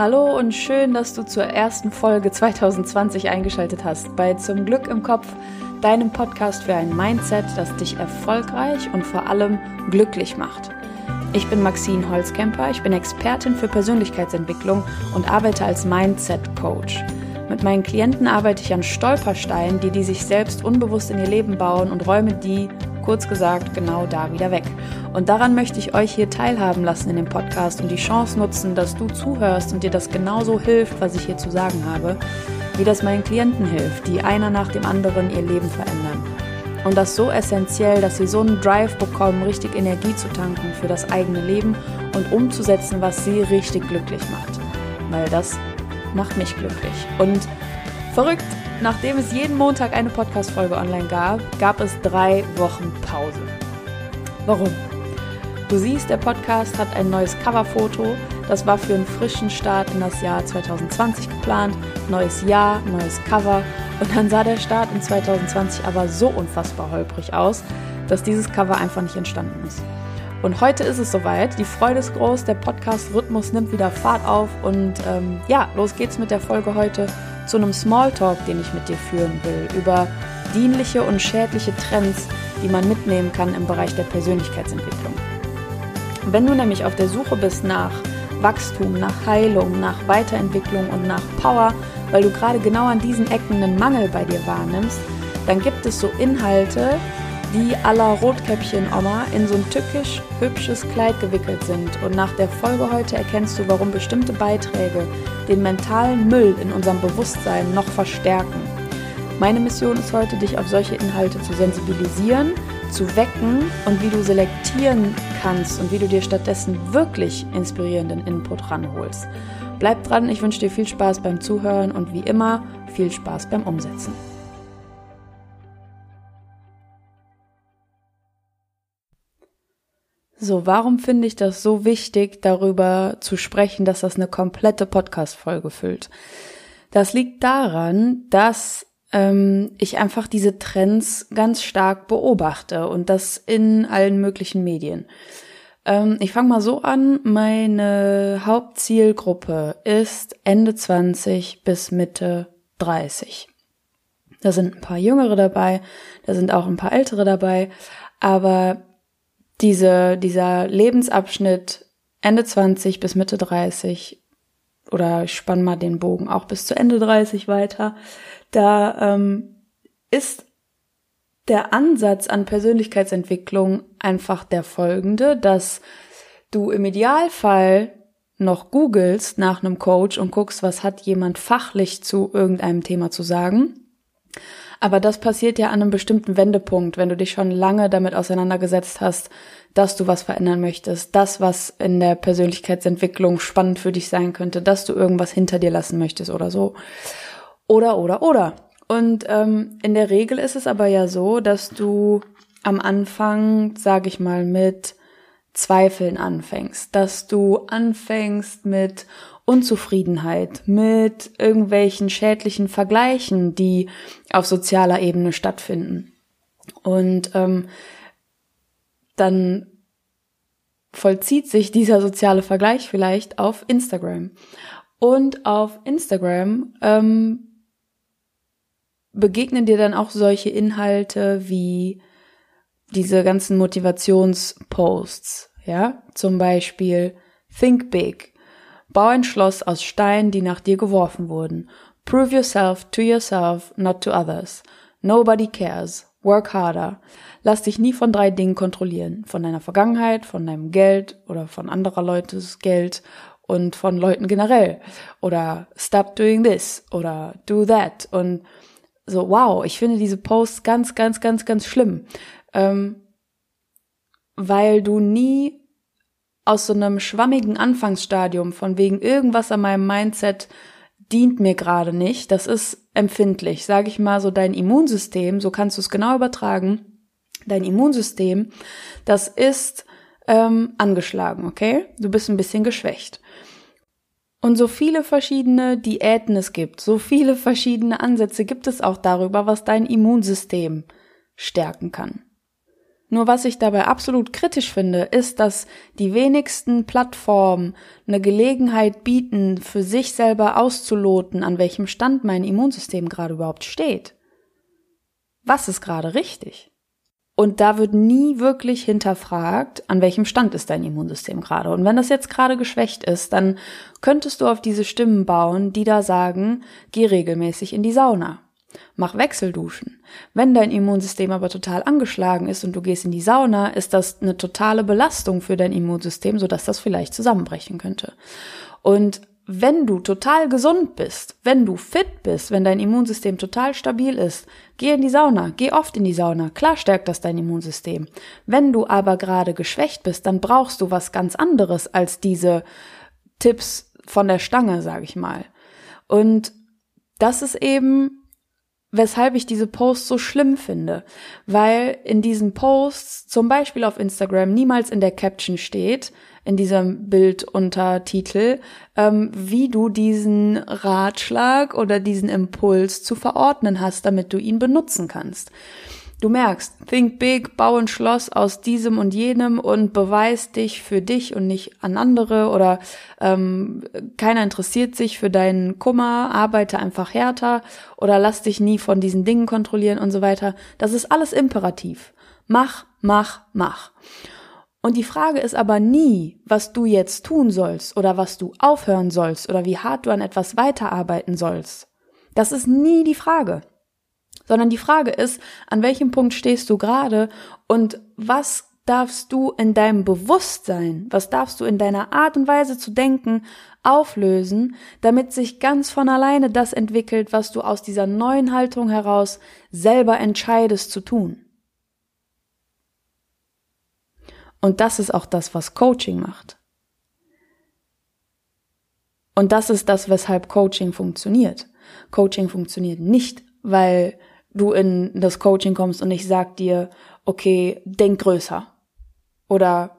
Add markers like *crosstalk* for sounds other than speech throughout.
Hallo und schön, dass du zur ersten Folge 2020 eingeschaltet hast bei Zum Glück im Kopf, deinem Podcast für ein Mindset, das dich erfolgreich und vor allem glücklich macht. Ich bin Maxine Holzkemper, ich bin Expertin für Persönlichkeitsentwicklung und arbeite als Mindset Coach. Mit meinen Klienten arbeite ich an Stolpersteinen, die die sich selbst unbewusst in ihr Leben bauen und räume die, kurz gesagt, genau da wieder weg. Und daran möchte ich euch hier teilhaben lassen in dem Podcast und die Chance nutzen, dass du zuhörst und dir das genauso hilft, was ich hier zu sagen habe, wie das meinen Klienten hilft, die einer nach dem anderen ihr Leben verändern. Und das so essentiell, dass sie so einen Drive bekommen, richtig Energie zu tanken für das eigene Leben und umzusetzen, was sie richtig glücklich macht. Weil das macht mich glücklich. Und verrückt, nachdem es jeden Montag eine Podcast-Folge online gab, gab es drei Wochen Pause. Warum? Du siehst, der Podcast hat ein neues Coverfoto. Das war für einen frischen Start in das Jahr 2020 geplant. Neues Jahr, neues Cover. Und dann sah der Start in 2020 aber so unfassbar holprig aus, dass dieses Cover einfach nicht entstanden ist. Und heute ist es soweit. Die Freude ist groß, der Podcast-Rhythmus nimmt wieder Fahrt auf. Und ähm, ja, los geht's mit der Folge heute zu einem Smalltalk, den ich mit dir führen will, über dienliche und schädliche Trends, die man mitnehmen kann im Bereich der Persönlichkeitsentwicklung. Wenn du nämlich auf der Suche bist nach Wachstum, nach Heilung, nach Weiterentwicklung und nach Power, weil du gerade genau an diesen Ecken einen Mangel bei dir wahrnimmst, dann gibt es so Inhalte, die aller Rotkäppchen-Oma in so ein tückisch hübsches Kleid gewickelt sind. Und nach der Folge heute erkennst du, warum bestimmte Beiträge den mentalen Müll in unserem Bewusstsein noch verstärken. Meine Mission ist heute, dich auf solche Inhalte zu sensibilisieren, zu wecken und wie du selektieren kannst und wie du dir stattdessen wirklich inspirierenden Input ranholst. Bleib dran, ich wünsche dir viel Spaß beim Zuhören und wie immer viel Spaß beim Umsetzen. So, warum finde ich das so wichtig, darüber zu sprechen, dass das eine komplette Podcast-Folge füllt? Das liegt daran, dass ähm, ich einfach diese Trends ganz stark beobachte und das in allen möglichen Medien. Ähm, ich fange mal so an, meine Hauptzielgruppe ist Ende 20 bis Mitte 30. Da sind ein paar Jüngere dabei, da sind auch ein paar Ältere dabei, aber diese, dieser Lebensabschnitt Ende 20 bis Mitte 30 oder ich spann mal den Bogen auch bis zu Ende 30 weiter, da ähm, ist der Ansatz an Persönlichkeitsentwicklung einfach der folgende, dass du im Idealfall noch googelst nach einem Coach und guckst, was hat jemand fachlich zu irgendeinem Thema zu sagen. Aber das passiert ja an einem bestimmten Wendepunkt, wenn du dich schon lange damit auseinandergesetzt hast, dass du was verändern möchtest, das, was in der Persönlichkeitsentwicklung spannend für dich sein könnte, dass du irgendwas hinter dir lassen möchtest oder so. Oder, oder, oder. Und ähm, in der Regel ist es aber ja so, dass du am Anfang, sag ich mal, mit Zweifeln anfängst, dass du anfängst mit Unzufriedenheit, mit irgendwelchen schädlichen Vergleichen, die auf sozialer Ebene stattfinden. Und ähm, dann vollzieht sich dieser soziale Vergleich vielleicht auf Instagram. Und auf Instagram ähm, begegnen dir dann auch solche Inhalte wie diese ganzen Motivationsposts, ja, zum Beispiel Think Big, bau ein Schloss aus Steinen, die nach dir geworfen wurden, prove yourself to yourself, not to others, nobody cares, Work harder. Lass dich nie von drei Dingen kontrollieren. Von deiner Vergangenheit, von deinem Geld oder von anderer Leutes Geld und von Leuten generell. Oder stop doing this oder do that. Und so, wow, ich finde diese Posts ganz, ganz, ganz, ganz schlimm. Ähm, weil du nie aus so einem schwammigen Anfangsstadium von wegen irgendwas an meinem Mindset dient mir gerade nicht. Das ist empfindlich. Sage ich mal so dein Immunsystem, so kannst du es genau übertragen. Dein Immunsystem, das ist ähm, angeschlagen, okay? Du bist ein bisschen geschwächt. Und so viele verschiedene Diäten es gibt, so viele verschiedene Ansätze gibt es auch darüber, was dein Immunsystem stärken kann. Nur was ich dabei absolut kritisch finde, ist, dass die wenigsten Plattformen eine Gelegenheit bieten, für sich selber auszuloten, an welchem Stand mein Immunsystem gerade überhaupt steht. Was ist gerade richtig? Und da wird nie wirklich hinterfragt, an welchem Stand ist dein Immunsystem gerade. Und wenn das jetzt gerade geschwächt ist, dann könntest du auf diese Stimmen bauen, die da sagen, geh regelmäßig in die Sauna. Mach Wechselduschen. Wenn dein Immunsystem aber total angeschlagen ist und du gehst in die Sauna, ist das eine totale Belastung für dein Immunsystem, sodass das vielleicht zusammenbrechen könnte. Und wenn du total gesund bist, wenn du fit bist, wenn dein Immunsystem total stabil ist, geh in die Sauna, geh oft in die Sauna. Klar stärkt das dein Immunsystem. Wenn du aber gerade geschwächt bist, dann brauchst du was ganz anderes als diese Tipps von der Stange, sag ich mal. Und das ist eben weshalb ich diese Posts so schlimm finde, weil in diesen Posts, zum Beispiel auf Instagram, niemals in der Caption steht, in diesem Bilduntertitel, ähm, wie du diesen Ratschlag oder diesen Impuls zu verordnen hast, damit du ihn benutzen kannst. Du merkst, think big, bau ein Schloss aus diesem und jenem und beweis dich für dich und nicht an andere oder ähm, keiner interessiert sich für deinen Kummer, arbeite einfach härter oder lass dich nie von diesen Dingen kontrollieren und so weiter. Das ist alles imperativ. Mach, mach, mach. Und die Frage ist aber nie, was du jetzt tun sollst oder was du aufhören sollst oder wie hart du an etwas weiterarbeiten sollst. Das ist nie die Frage sondern die Frage ist, an welchem Punkt stehst du gerade und was darfst du in deinem Bewusstsein, was darfst du in deiner Art und Weise zu denken auflösen, damit sich ganz von alleine das entwickelt, was du aus dieser neuen Haltung heraus selber entscheidest zu tun. Und das ist auch das, was Coaching macht. Und das ist das, weshalb Coaching funktioniert. Coaching funktioniert nicht, weil du in das Coaching kommst und ich sag dir, okay, denk größer oder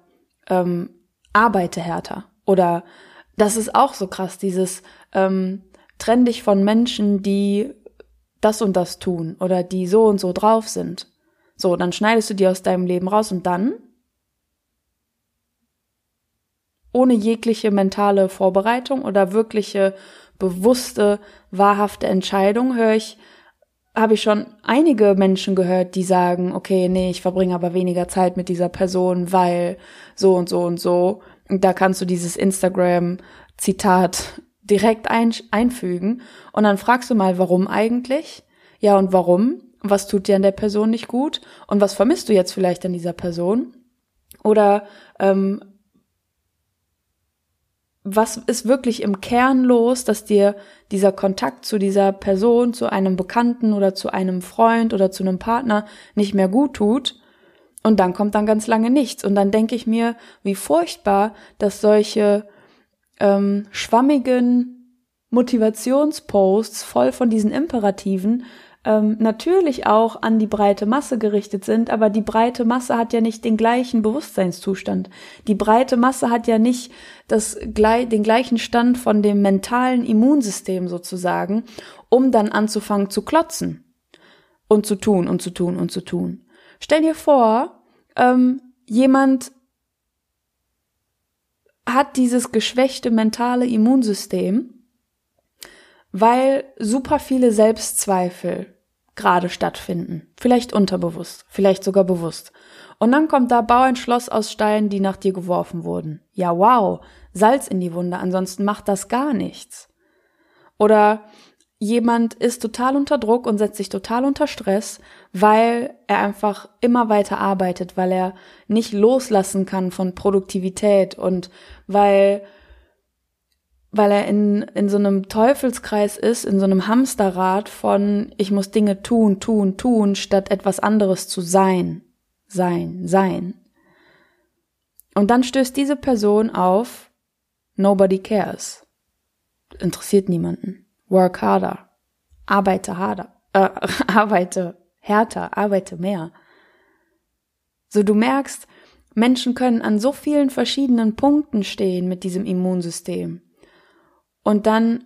ähm, arbeite härter oder das ist auch so krass, dieses ähm, trenn dich von Menschen, die das und das tun oder die so und so drauf sind. So, dann schneidest du die aus deinem Leben raus und dann ohne jegliche mentale Vorbereitung oder wirkliche bewusste, wahrhafte Entscheidung höre ich habe ich schon einige Menschen gehört, die sagen, okay, nee, ich verbringe aber weniger Zeit mit dieser Person, weil so und so und so. Und da kannst du dieses Instagram-Zitat direkt ein, einfügen. Und dann fragst du mal, warum eigentlich? Ja, und warum? Was tut dir an der Person nicht gut? Und was vermisst du jetzt vielleicht an dieser Person? Oder ähm, was ist wirklich im Kern los, dass dir dieser Kontakt zu dieser Person, zu einem Bekannten oder zu einem Freund oder zu einem Partner nicht mehr gut tut. Und dann kommt dann ganz lange nichts. Und dann denke ich mir, wie furchtbar, dass solche ähm, schwammigen Motivationsposts voll von diesen Imperativen ähm, natürlich auch an die breite Masse gerichtet sind, aber die breite Masse hat ja nicht den gleichen Bewusstseinszustand. Die breite Masse hat ja nicht das, den gleichen Stand von dem mentalen Immunsystem sozusagen, um dann anzufangen zu klotzen und zu tun und zu tun und zu tun. Stell dir vor, ähm, jemand hat dieses geschwächte mentale Immunsystem weil super viele Selbstzweifel gerade stattfinden. Vielleicht unterbewusst, vielleicht sogar bewusst. Und dann kommt da Bau ein Schloss aus Steinen, die nach dir geworfen wurden. Ja, wow, Salz in die Wunde, ansonsten macht das gar nichts. Oder jemand ist total unter Druck und setzt sich total unter Stress, weil er einfach immer weiter arbeitet, weil er nicht loslassen kann von Produktivität und weil weil er in, in so einem Teufelskreis ist, in so einem Hamsterrad von ich muss Dinge tun, tun, tun, statt etwas anderes zu sein, sein, sein. Und dann stößt diese Person auf Nobody cares. Interessiert niemanden. Work harder. Arbeite harder. Äh, *laughs* arbeite härter, arbeite mehr. So du merkst, Menschen können an so vielen verschiedenen Punkten stehen mit diesem Immunsystem. Und dann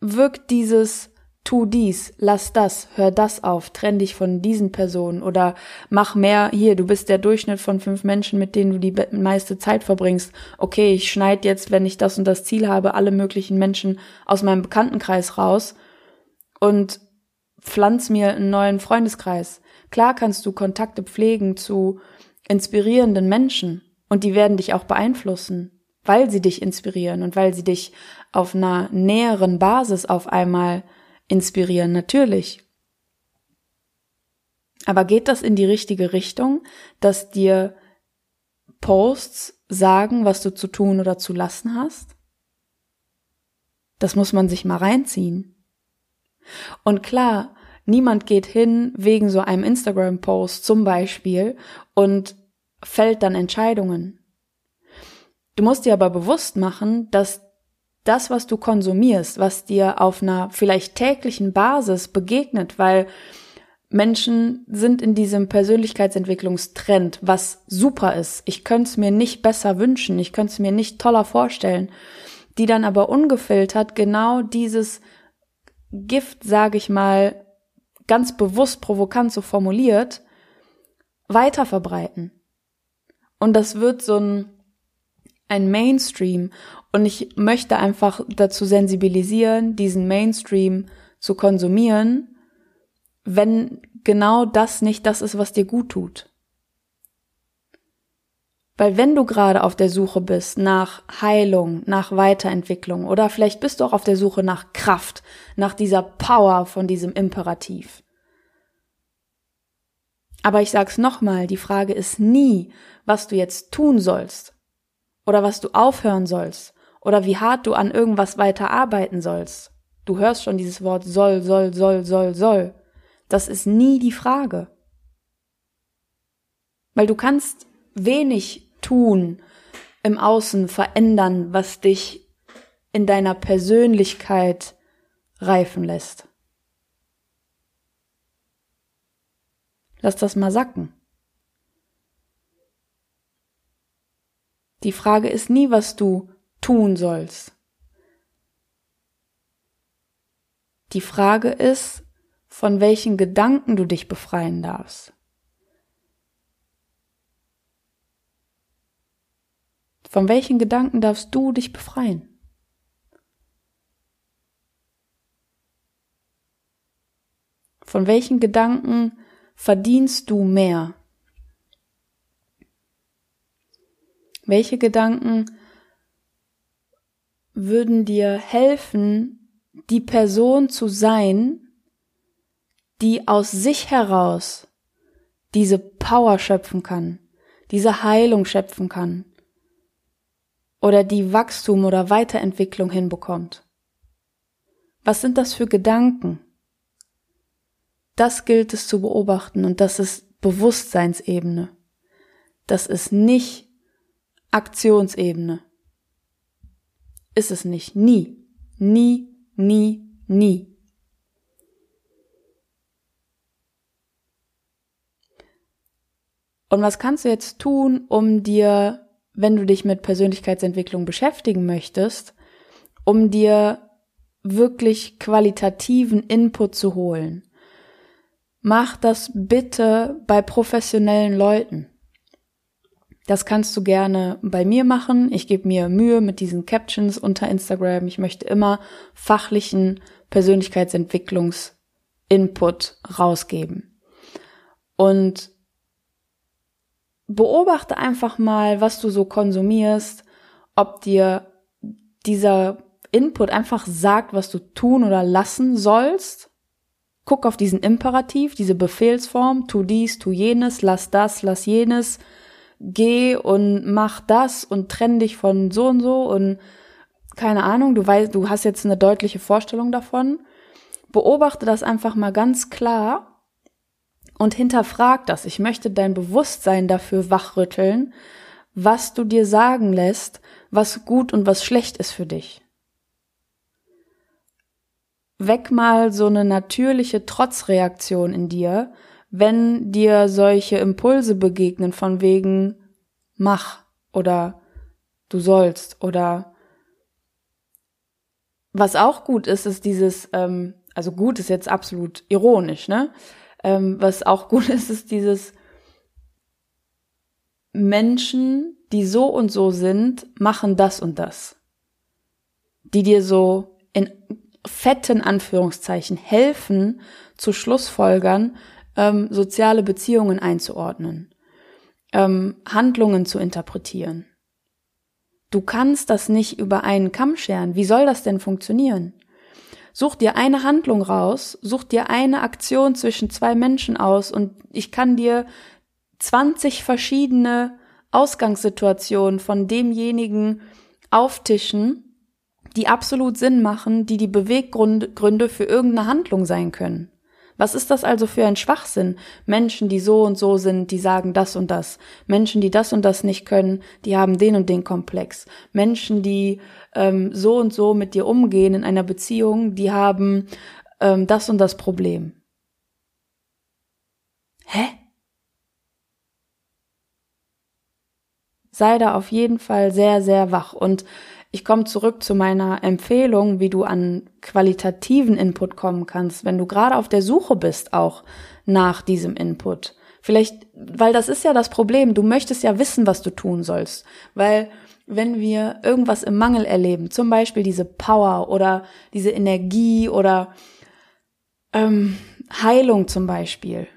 wirkt dieses tu dies, lass das, hör das auf, trenn dich von diesen Personen oder mach mehr hier, du bist der Durchschnitt von fünf Menschen, mit denen du die meiste Zeit verbringst. Okay, ich schneid jetzt, wenn ich das und das Ziel habe, alle möglichen Menschen aus meinem Bekanntenkreis raus und pflanz mir einen neuen Freundeskreis. Klar kannst du Kontakte pflegen zu inspirierenden Menschen und die werden dich auch beeinflussen, weil sie dich inspirieren und weil sie dich auf einer näheren Basis auf einmal inspirieren, natürlich. Aber geht das in die richtige Richtung, dass dir Posts sagen, was du zu tun oder zu lassen hast? Das muss man sich mal reinziehen. Und klar, niemand geht hin wegen so einem Instagram-Post zum Beispiel und fällt dann Entscheidungen. Du musst dir aber bewusst machen, dass das, was du konsumierst, was dir auf einer vielleicht täglichen Basis begegnet, weil Menschen sind in diesem Persönlichkeitsentwicklungstrend, was super ist. Ich könnte es mir nicht besser wünschen, ich könnte es mir nicht toller vorstellen, die dann aber ungefiltert genau dieses Gift, sage ich mal, ganz bewusst provokant so formuliert, weiter verbreiten. Und das wird so ein, ein Mainstream. Und ich möchte einfach dazu sensibilisieren, diesen Mainstream zu konsumieren, wenn genau das nicht das ist, was dir gut tut. Weil wenn du gerade auf der Suche bist nach Heilung, nach Weiterentwicklung oder vielleicht bist du auch auf der Suche nach Kraft, nach dieser Power von diesem Imperativ. Aber ich sag's nochmal, die Frage ist nie, was du jetzt tun sollst oder was du aufhören sollst oder wie hart du an irgendwas weiter arbeiten sollst. Du hörst schon dieses Wort soll, soll, soll, soll, soll. Das ist nie die Frage. Weil du kannst wenig tun im Außen verändern, was dich in deiner Persönlichkeit reifen lässt. Lass das mal sacken. Die Frage ist nie, was du tun sollst. Die Frage ist, von welchen Gedanken du dich befreien darfst. Von welchen Gedanken darfst du dich befreien? Von welchen Gedanken verdienst du mehr? Welche Gedanken würden dir helfen, die Person zu sein, die aus sich heraus diese Power schöpfen kann, diese Heilung schöpfen kann oder die Wachstum oder Weiterentwicklung hinbekommt? Was sind das für Gedanken? Das gilt es zu beobachten und das ist Bewusstseinsebene. Das ist nicht Aktionsebene. Ist es nicht. Nie. Nie, nie, nie. Und was kannst du jetzt tun, um dir, wenn du dich mit Persönlichkeitsentwicklung beschäftigen möchtest, um dir wirklich qualitativen Input zu holen? Mach das bitte bei professionellen Leuten. Das kannst du gerne bei mir machen. Ich gebe mir Mühe mit diesen Captions unter Instagram. Ich möchte immer fachlichen Persönlichkeitsentwicklungsinput rausgeben. Und beobachte einfach mal, was du so konsumierst, ob dir dieser Input einfach sagt, was du tun oder lassen sollst. Guck auf diesen Imperativ, diese Befehlsform, tu dies, tu jenes, lass das, lass jenes geh und mach das und trenn dich von so und so und keine Ahnung, du weißt, du hast jetzt eine deutliche Vorstellung davon. Beobachte das einfach mal ganz klar und hinterfrag das. Ich möchte dein Bewusstsein dafür wachrütteln, was du dir sagen lässt, was gut und was schlecht ist für dich. Weck mal so eine natürliche Trotzreaktion in dir, wenn dir solche Impulse begegnen von wegen mach oder du sollst oder was auch gut ist, ist dieses, ähm, also gut ist jetzt absolut ironisch, ne? Ähm, was auch gut *laughs* ist, ist dieses Menschen, die so und so sind, machen das und das. Die dir so in fetten Anführungszeichen helfen, zu Schlussfolgern, ähm, soziale Beziehungen einzuordnen, ähm, Handlungen zu interpretieren. Du kannst das nicht über einen Kamm scheren. Wie soll das denn funktionieren? Such dir eine Handlung raus, such dir eine Aktion zwischen zwei Menschen aus und ich kann dir 20 verschiedene Ausgangssituationen von demjenigen auftischen, die absolut Sinn machen, die die Beweggründe für irgendeine Handlung sein können. Was ist das also für ein Schwachsinn? Menschen, die so und so sind, die sagen das und das. Menschen, die das und das nicht können, die haben den und den Komplex. Menschen, die ähm, so und so mit dir umgehen in einer Beziehung, die haben ähm, das und das Problem. Hä? Sei da auf jeden Fall sehr, sehr wach und ich komme zurück zu meiner Empfehlung, wie du an qualitativen Input kommen kannst, wenn du gerade auf der Suche bist auch nach diesem Input. Vielleicht, weil das ist ja das Problem, du möchtest ja wissen, was du tun sollst, weil wenn wir irgendwas im Mangel erleben, zum Beispiel diese Power oder diese Energie oder ähm, Heilung zum Beispiel,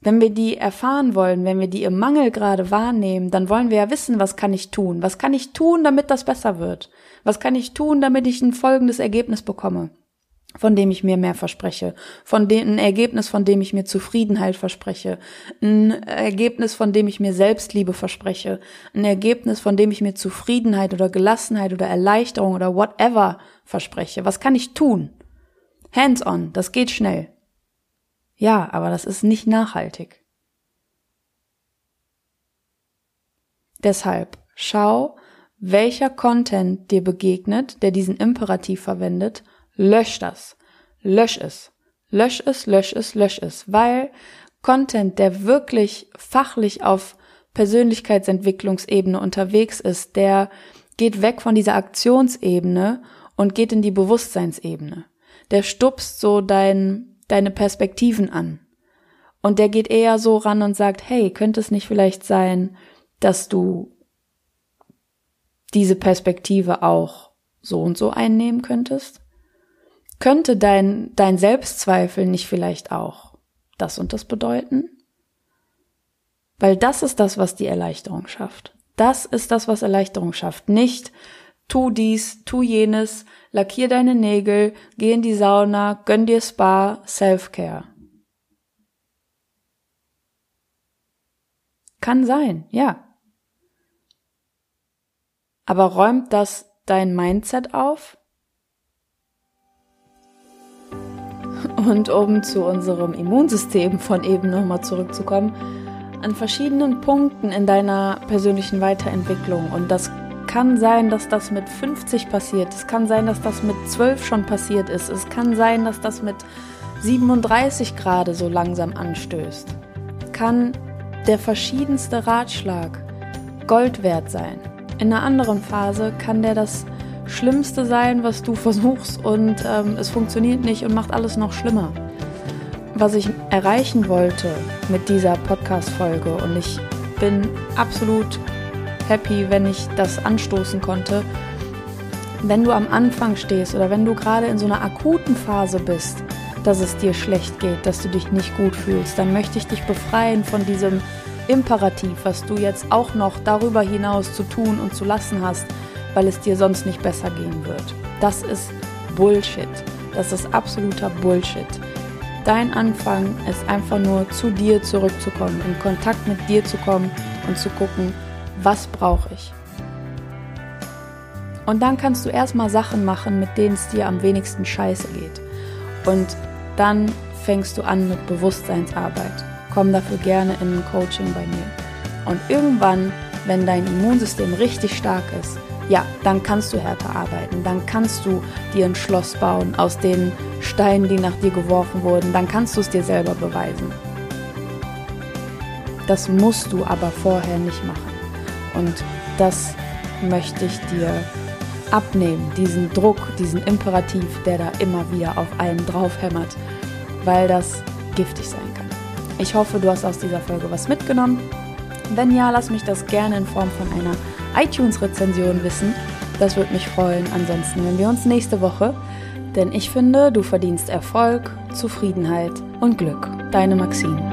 wenn wir die erfahren wollen, wenn wir die im Mangel gerade wahrnehmen, dann wollen wir ja wissen, was kann ich tun? Was kann ich tun, damit das besser wird? Was kann ich tun, damit ich ein folgendes Ergebnis bekomme? von dem ich mir mehr verspreche, von dem ein Ergebnis, von dem ich mir Zufriedenheit verspreche, ein Ergebnis, von dem ich mir Selbstliebe verspreche, ein Ergebnis, von dem ich mir Zufriedenheit oder Gelassenheit oder Erleichterung oder whatever verspreche. Was kann ich tun? Hands on, das geht schnell. Ja, aber das ist nicht nachhaltig. Deshalb schau, welcher Content dir begegnet, der diesen Imperativ verwendet, lösch das. Lösch es. Lösch es, lösch es, lösch es. Weil Content, der wirklich fachlich auf Persönlichkeitsentwicklungsebene unterwegs ist, der geht weg von dieser Aktionsebene und geht in die Bewusstseinsebene. Der stupst so dein deine Perspektiven an. Und der geht eher so ran und sagt, hey, könnte es nicht vielleicht sein, dass du diese Perspektive auch so und so einnehmen könntest? Könnte dein, dein Selbstzweifel nicht vielleicht auch das und das bedeuten? Weil das ist das, was die Erleichterung schafft. Das ist das, was Erleichterung schafft. Nicht tu dies, tu jenes, lackier deine Nägel, geh in die Sauna, gönn dir Spa, Self-Care. Kann sein, ja. Aber räumt das dein Mindset auf? Und um zu unserem Immunsystem von eben nochmal zurückzukommen, an verschiedenen Punkten in deiner persönlichen Weiterentwicklung und das kann sein, dass das mit 50 passiert. Es kann sein, dass das mit 12 schon passiert ist. Es kann sein, dass das mit 37 gerade so langsam anstößt. Kann der verschiedenste Ratschlag Gold wert sein. In einer anderen Phase kann der das Schlimmste sein, was du *laughs* versuchst und ähm, es funktioniert nicht und macht alles noch schlimmer. Was ich erreichen wollte mit dieser Podcast-Folge und ich bin absolut happy, wenn ich das anstoßen konnte. Wenn du am Anfang stehst oder wenn du gerade in so einer akuten Phase bist, dass es dir schlecht geht, dass du dich nicht gut fühlst, dann möchte ich dich befreien von diesem Imperativ, was du jetzt auch noch darüber hinaus zu tun und zu lassen hast, weil es dir sonst nicht besser gehen wird. Das ist Bullshit. Das ist absoluter Bullshit. Dein Anfang ist einfach nur zu dir zurückzukommen, in Kontakt mit dir zu kommen und zu gucken, was brauche ich? Und dann kannst du erstmal Sachen machen, mit denen es dir am wenigsten scheiße geht. Und dann fängst du an mit Bewusstseinsarbeit. Komm dafür gerne in ein Coaching bei mir. Und irgendwann, wenn dein Immunsystem richtig stark ist, ja, dann kannst du härter arbeiten. Dann kannst du dir ein Schloss bauen aus den Steinen, die nach dir geworfen wurden. Dann kannst du es dir selber beweisen. Das musst du aber vorher nicht machen. Und das möchte ich dir abnehmen, diesen Druck, diesen Imperativ, der da immer wieder auf einen draufhämmert, weil das giftig sein kann. Ich hoffe, du hast aus dieser Folge was mitgenommen. Wenn ja, lass mich das gerne in Form von einer iTunes-Rezension wissen. Das würde mich freuen. Ansonsten hören wir uns nächste Woche. Denn ich finde, du verdienst Erfolg, Zufriedenheit und Glück. Deine Maxine.